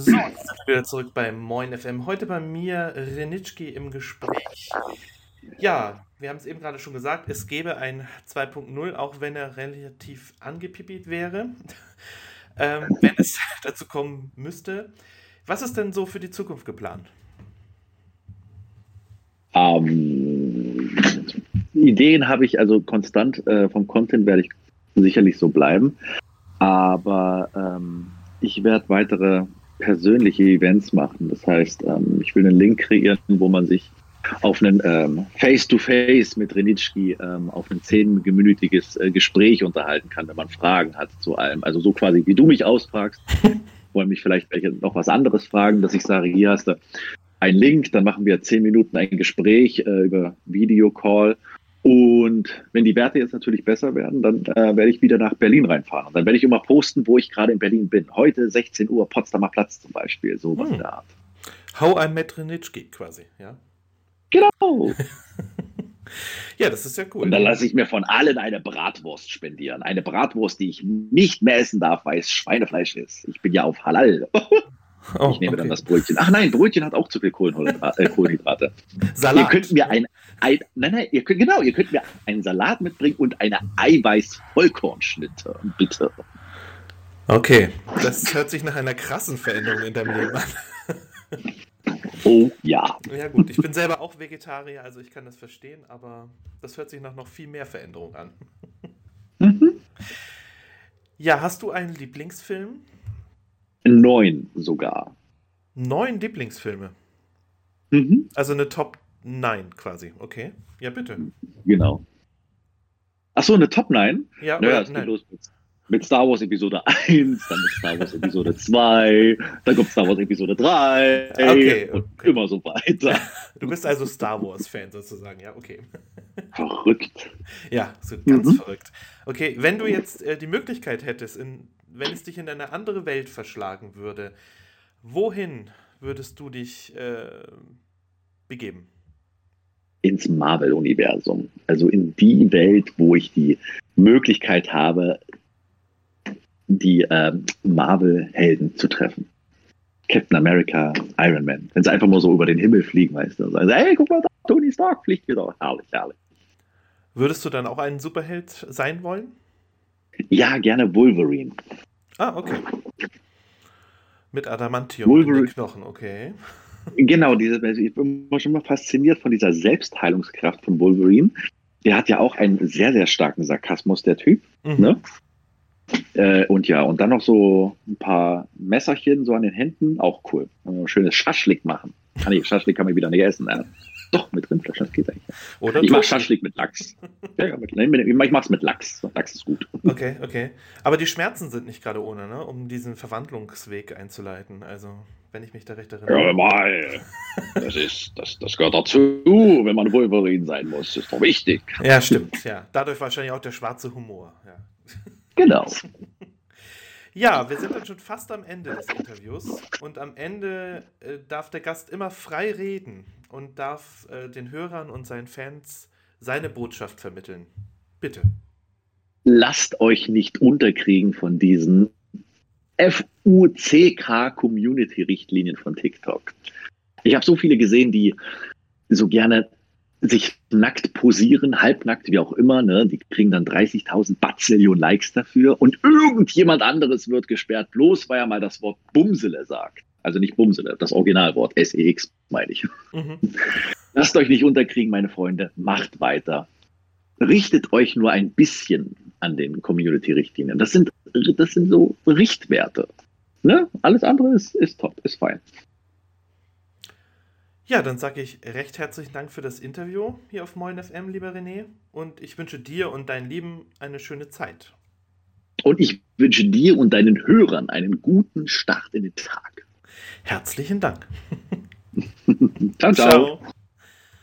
So, wieder zurück bei Moin FM. Heute bei mir Renitschki im Gespräch. Ja, wir haben es eben gerade schon gesagt, es gäbe ein 2.0, auch wenn er relativ angepippt wäre, ähm, wenn es dazu kommen müsste. Was ist denn so für die Zukunft geplant? Ähm, Ideen habe ich also konstant, äh, vom Content werde ich sicherlich so bleiben, aber ähm, ich werde weitere persönliche Events machen. Das heißt, ähm, ich will einen Link kreieren, wo man sich auf einen ähm, Face-to-Face mit Renitschki ähm, auf ein zehnminütiges äh, Gespräch unterhalten kann, wenn man Fragen hat zu allem. Also so quasi, wie du mich ausfragst, wollen mich vielleicht welche noch was anderes fragen, dass ich sage, hier hast du einen Link, dann machen wir zehn Minuten ein Gespräch äh, über Videocall und wenn die Werte jetzt natürlich besser werden, dann äh, werde ich wieder nach Berlin reinfahren. Und dann werde ich immer posten, wo ich gerade in Berlin bin. Heute 16 Uhr, Potsdamer Platz zum Beispiel, so was hm. in der Art. How I Met Renitschki quasi, ja? Genau. ja, das ist ja cool. Und dann lasse ich mir von allen eine Bratwurst spendieren. Eine Bratwurst, die ich nicht mehr essen darf, weil es Schweinefleisch ist. Ich bin ja auf Halal. Oh, ich nehme okay. dann das Brötchen. Ach nein, Brötchen hat auch zu viel Kohlenhydrate. Äh, Kohlenhydrate. Salat. Ihr könnt mir ein, ein, nein, nein, ihr könnt, genau, ihr könnt mir einen Salat mitbringen und eine Eiweiß-Vollkornschnitte, bitte. Okay, das hört sich nach einer krassen Veränderung in deinem Leben an. Oh ja. Ja gut, ich bin selber auch Vegetarier, also ich kann das verstehen, aber das hört sich nach noch viel mehr Veränderung an. Mhm. Ja, hast du einen Lieblingsfilm? Neun sogar. Neun Lieblingsfilme? Mhm. Also eine Top 9 quasi, okay. Ja, bitte. Genau. Achso, eine Top 9? Ja, naja, es geht los mit, mit, Star Wars Episode 1, dann mit Star Wars Episode 2, dann kommt Star Wars Episode 3 okay, und okay. immer so weiter. Du bist also Star Wars-Fan sozusagen, ja, okay. Verrückt. Ja, so ganz mhm. verrückt. Okay, wenn du jetzt äh, die Möglichkeit hättest, in wenn es dich in eine andere Welt verschlagen würde, wohin würdest du dich äh, begeben? Ins Marvel-Universum. Also in die Welt, wo ich die Möglichkeit habe, die äh, Marvel-Helden zu treffen. Captain America, Iron Man. Wenn sie einfach mal so über den Himmel fliegen, weißt du. Sagen, hey, guck mal da, Tony Stark fliegt wieder. Herrlich, herrlich. Würdest du dann auch ein Superheld sein wollen? Ja, gerne Wolverine. Ah, okay. Mit Adamantium Wolverine. in den Knochen, okay. Genau, diese, also ich bin schon mal fasziniert von dieser Selbstheilungskraft von Wolverine. Der hat ja auch einen sehr, sehr starken Sarkasmus, der Typ. Mhm. Ne? Äh, und ja, und dann noch so ein paar Messerchen so an den Händen, auch cool. Schönes Schaschlik machen. Ah, nee, Schaschlik kann man wieder nicht essen. Ne? Doch, mit Rindfleisch, das geht eigentlich. Oder ich mache Schaschlik mit Lachs. ja, ja, mit, ich mache es mit Lachs. Lachs ist gut. Okay, okay. Aber die Schmerzen sind nicht gerade ohne, ne? um diesen Verwandlungsweg einzuleiten. Also, wenn ich mich da recht erinnere. Ja, mal. Das, ist, das, das gehört dazu, wenn man Wolverine sein muss. Das ist doch wichtig. Ja, stimmt. Ja. Dadurch wahrscheinlich auch der schwarze Humor. Ja. Genau. Ja, wir sind dann schon fast am Ende des Interviews und am Ende äh, darf der Gast immer frei reden und darf äh, den Hörern und seinen Fans seine Botschaft vermitteln. Bitte. Lasst euch nicht unterkriegen von diesen FUCK-Community-Richtlinien von TikTok. Ich habe so viele gesehen, die so gerne sich nackt posieren, halbnackt, wie auch immer, ne? die kriegen dann 30.000 Bazillion Likes dafür und irgendjemand anderes wird gesperrt, bloß weil er mal das Wort Bumsele sagt. Also nicht Bumsele, das Originalwort, SEX meine ich. Mhm. Lasst euch nicht unterkriegen, meine Freunde, macht weiter. Richtet euch nur ein bisschen an den Community-Richtlinien. Das sind, das sind so Richtwerte. Ne? Alles andere ist, ist top, ist fein. Ja, dann sage ich recht herzlichen Dank für das Interview hier auf Moin FM, lieber René. Und ich wünsche dir und deinen Lieben eine schöne Zeit. Und ich wünsche dir und deinen Hörern einen guten Start in den Tag. Herzlichen Dank. ciao, ciao. ciao.